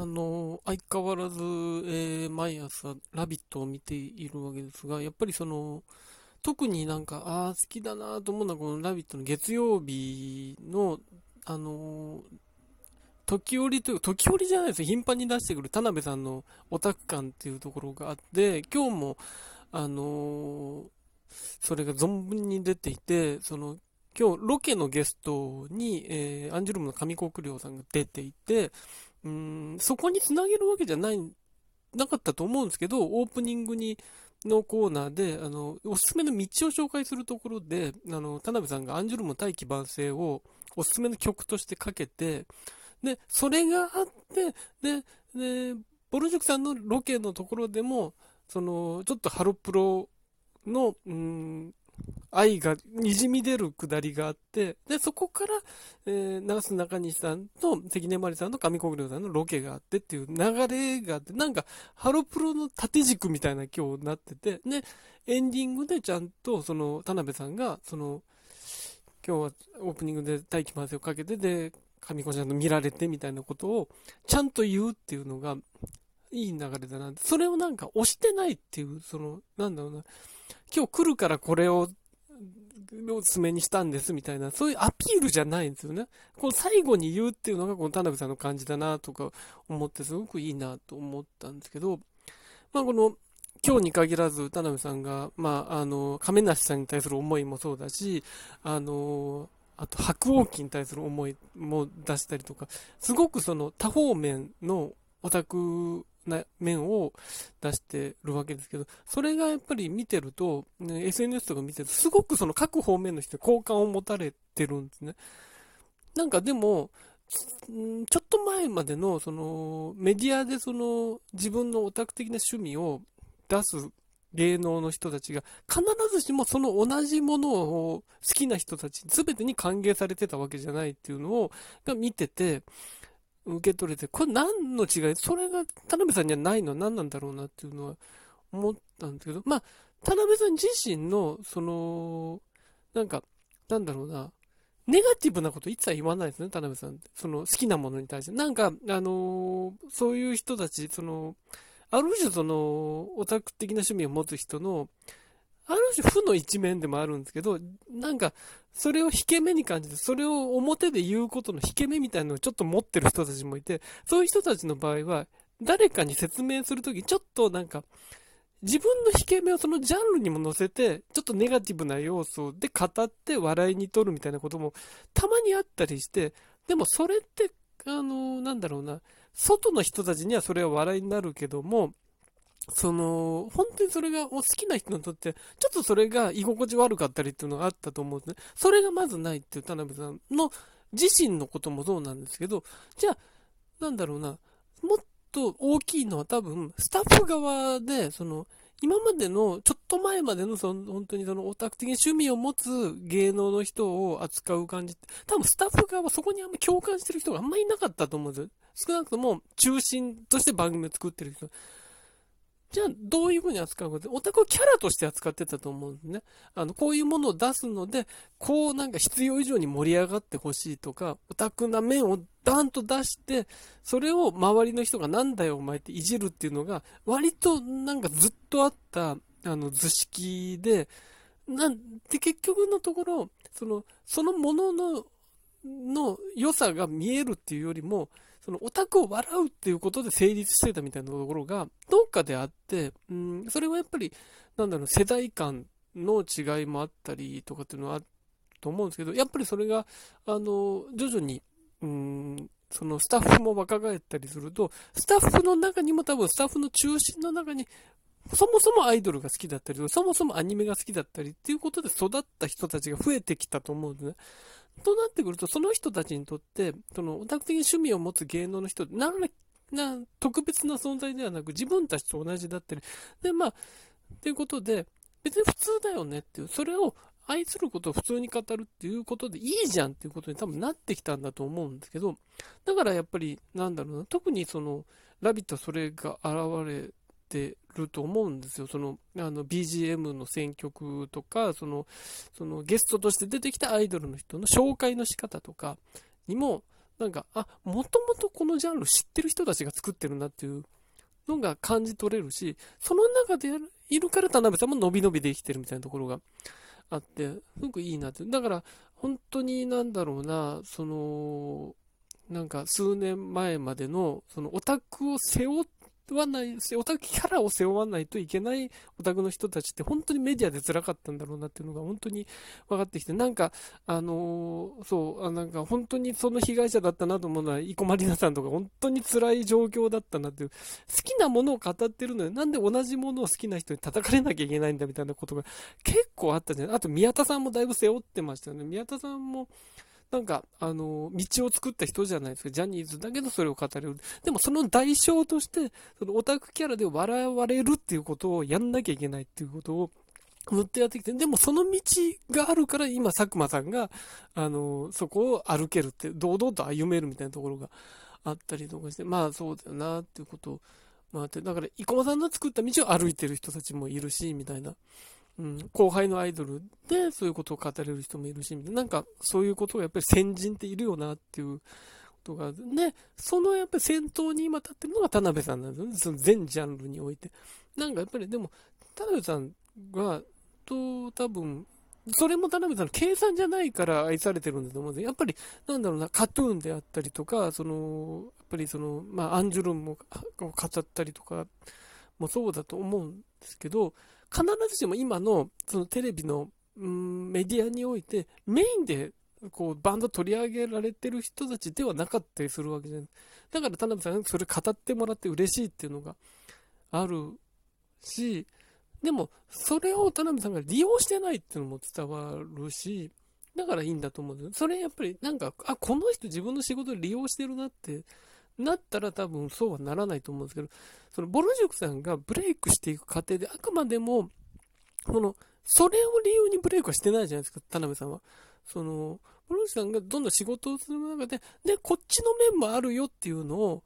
あの、相変わらず、えー、毎朝、ラビットを見ているわけですが、やっぱりその、特になんか、ああ、好きだなと思うのは、このラビットの月曜日の、あの時折というか、時折じゃないですよ。頻繁に出してくる田辺さんのオタク感っていうところがあって、今日も、あのそれが存分に出ていて、その、今日ロケのゲストに、えー、アンジュルムの上国良さんが出ていて、うん、そこにつなげるわけじゃない、なかったと思うんですけど、オープニングに、のコーナーで、あの、おすすめの道を紹介するところで、あの、田辺さんがアンジュルム大器晩成をおすすめの曲としてかけて、で、それがあって、で、で、ボルジュクさんのロケのところでも、その、ちょっとハロプロの、うん、愛が滲み出るくだりがあって、で、そこから、えー、長須中西さんと関根麻里さんと上国良さんのロケがあってっていう流れがあって、なんか、ハロプロの縦軸みたいな今日なってて、で、エンディングでちゃんと、その、田辺さんが、その、今日はオープニングで大気回せをかけて、で、上子ちゃんの見られてみたいなことを、ちゃんと言うっていうのが、いい流れだな。それをなんか押してないっていう、その、なんだろうな。今日来るからこれをおすすめにしたんですみたいな、そういうアピールじゃないんですよね。この最後に言うっていうのがこの田辺さんの感じだなとか思ってすごくいいなと思ったんですけど、まあこの今日に限らず田辺さんが、まああの、亀梨さんに対する思いもそうだし、あの、あと白鸚記に対する思いも出したりとか、すごくその多方面のオタクな面を出してるわけですけど、それがやっぱり見てると、ね、SNS とか見てると、すごくその各方面の人に好感を持たれてるんですね。なんかでも、ちょっと前までの、その、メディアでその、自分のオタク的な趣味を出す芸能の人たちが、必ずしもその同じものを好きな人たち全てに歓迎されてたわけじゃないっていうのを、が見てて、受け取れて、これ何の違い？それが田辺さんにはないの？は何なんだろうなっていうのは思ったんですけど、まあ、田辺さん自身の、その、なんか、なんだろうな、ネガティブなこと一切言わないですね、田辺さんって。その好きなものに対して。なんか、あのー、そういう人たち、その、ある種その、オタク的な趣味を持つ人の、ある種負の一面でもあるんですけど、なんか、それを引け目に感じて、それを表で言うことの引け目みたいなのをちょっと持ってる人たちもいて、そういう人たちの場合は、誰かに説明するとき、ちょっとなんか、自分の引け目をそのジャンルにも乗せて、ちょっとネガティブな要素で語って笑いに取るみたいなこともたまにあったりして、でもそれって、あの、なんだろうな、外の人たちにはそれは笑いになるけども、その、本当にそれがお好きな人にとって、ちょっとそれが居心地悪かったりっていうのがあったと思うんですね。それがまずないっていう田辺さんの自身のこともそうなんですけど、じゃあ、なんだろうな、もっと大きいのは多分、スタッフ側で、その、今までの、ちょっと前までの、その、本当にそのオタク的に趣味を持つ芸能の人を扱う感じって、多分スタッフ側はそこにあんま共感してる人があんまりいなかったと思うんですよ。少なくとも中心として番組を作ってる人。じゃあ、どういう風に扱うかって、オタクをキャラとして扱ってたと思うんですね。あの、こういうものを出すので、こうなんか必要以上に盛り上がってほしいとか、オタクな面をダーンと出して、それを周りの人がなんだよお前っていじるっていうのが、割となんかずっとあった、あの、図式で、なんで結局のところ、その、そのものの、の良さが見えるっていうよりも、そのオタクを笑うっていうことで成立してたみたいなところが、どっかであって、うん、それはやっぱり、なんだろう、世代間の違いもあったりとかっていうのはあると思うんですけど、やっぱりそれが、あの、徐々に、うん、そのスタッフも若返ったりすると、スタッフの中にも多分スタッフの中心の中に、そもそもアイドルが好きだったり、そもそもアニメが好きだったりっていうことで育った人たちが増えてきたと思うんですね。となってくると、その人たちにとって、そのオタク的に趣味を持つ芸能の人、なな、特別な存在ではなく、自分たちと同じだったり、で、まあ、ということで、別に普通だよねっていう、それを愛することを普通に語るっていうことでいいじゃんっていうことに多分なってきたんだと思うんですけど、だからやっぱり、なんだろうな、特にその、ラビットそれが現れてると思うんですよ。その、あの、BGM の選曲とか、その、そのゲストとして出てきたアイドルの人の紹介の仕方とかにも、なんか、あ、もともとこのジャンル知ってる人たちが作ってるなっていうのが感じ取れるし、その中でいるから田辺さんも伸び伸びできてるみたいなところがあって、すごくいいなって。だから、本当になんだろうな、その、なんか数年前までの、そのオタクを背負っわない、オタクキャラを背負わないといけないオタクの人たちって本当にメディアで辛かったんだろうなっていうのが本当に分かってきて、なんか、あのー、そう、なんか本当にその被害者だったなと思うのは、生駒里奈さんとか本当に辛い状況だったなっていう、好きなものを語ってるのになんで同じものを好きな人に叩かれなきゃいけないんだみたいなことが結構あったじゃないあと宮田さんもだいぶ背負ってましたよね。宮田さんも、なんか、あの、道を作った人じゃないですか。ジャニーズだけどそれを語れる。でもその代償として、そのオタクキャラで笑われるっていうことをやんなきゃいけないっていうことを、ずっとやってきて、でもその道があるから今佐久間さんが、あの、そこを歩けるって、堂々と歩めるみたいなところがあったりとかして、まあそうだよなっていうことを、まあって、だから、生駒さんの作った道を歩いてる人たちもいるし、みたいな。うん、後輩のアイドルでそういうことを語れる人もいるし、な。んかそういうことがやっぱり先人っているよなっていうことが、ね、そのやっぱり先頭に今立ってるのが田辺さんなんですよね、その全ジャンルにおいて。なんかやっぱりでも、田辺さんが、と多分、それも田辺さんの計算じゃないから愛されてるんだと思うんですやっぱり、なんだろうな、カトゥーンであったりとか、その、やっぱりその、まあ、アンジュルンも語ったりとかもそうだと思うんですけど、必ずしも今のそのテレビの、うん、メディアにおいてメインでこうバンド取り上げられてる人たちではなかったりするわけじゃない。だから田辺さんそれ語ってもらって嬉しいっていうのがあるし、でもそれを田辺さんが利用してないっていうのも伝わるし、だからいいんだと思うんです。それやっぱりなんか、あ、この人自分の仕事利用してるなってなったら多分そうはならないと思うんですけど、そのボルジュクさんがブレイクしていく過程であくまでも、この、それを理由にブレイクはしてないじゃないですか、田辺さんは。その、ボルジュクさんがどんどん仕事をする中で、で、こっちの面もあるよっていうのを、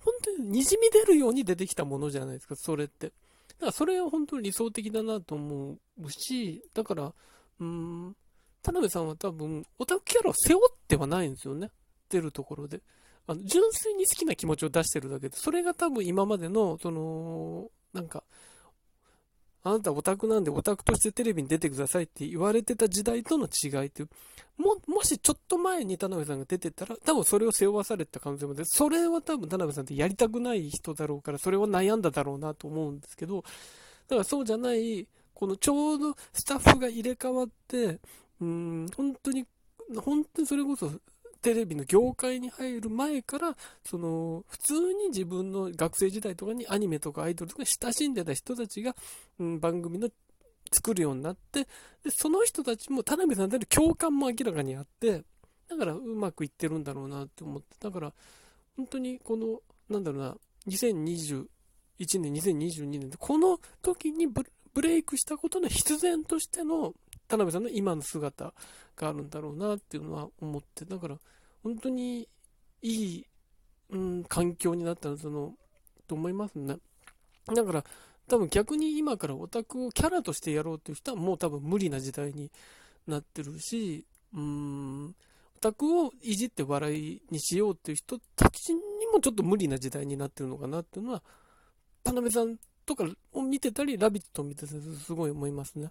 本当に滲み出るように出てきたものじゃないですか、それって。だからそれは本当に理想的だなと思うし、だから、うーん、田辺さんは多分、オタクキャラを背負ってはないんですよね。出るところで。あの、純粋に好きな気持ちを出してるだけで、それが多分今までの、その、なんか、あなたオタクなんでオタクとしてテレビに出てくださいって言われてた時代との違いっていう、も、もしちょっと前に田辺さんが出てたら、多分それを背負わされた可能性もで、それは多分田辺さんってやりたくない人だろうから、それを悩んだだろうなと思うんですけど、だからそうじゃない、このちょうどスタッフが入れ替わって、うん、本当に、本当にそれこそテレビの業界に入る前から、その、普通に自分の学生時代とかにアニメとかアイドルとか親しんでた人たちが、うん、番組の作るようになって、で、その人たちも田辺さんでの共感も明らかにあって、だからうまくいってるんだろうなって思って、だから、本当にこの、なんだろうな、2021年、2022年で、この時にブレイクしたことの必然としての田辺さんの今の姿があるんだろうなっていうのは思って、だから本当にいい、うん、環境になったその、と思いますね。だから多分逆に今からオタクをキャラとしてやろうっていう人はもう多分無理な時代になってるし、うん、オタクをいじって笑いにしようっていう人たちにもちょっと無理な時代になってるのかなっていうのは、田辺さんとかを見てたり、ラビットを見てたりすごい思いますね。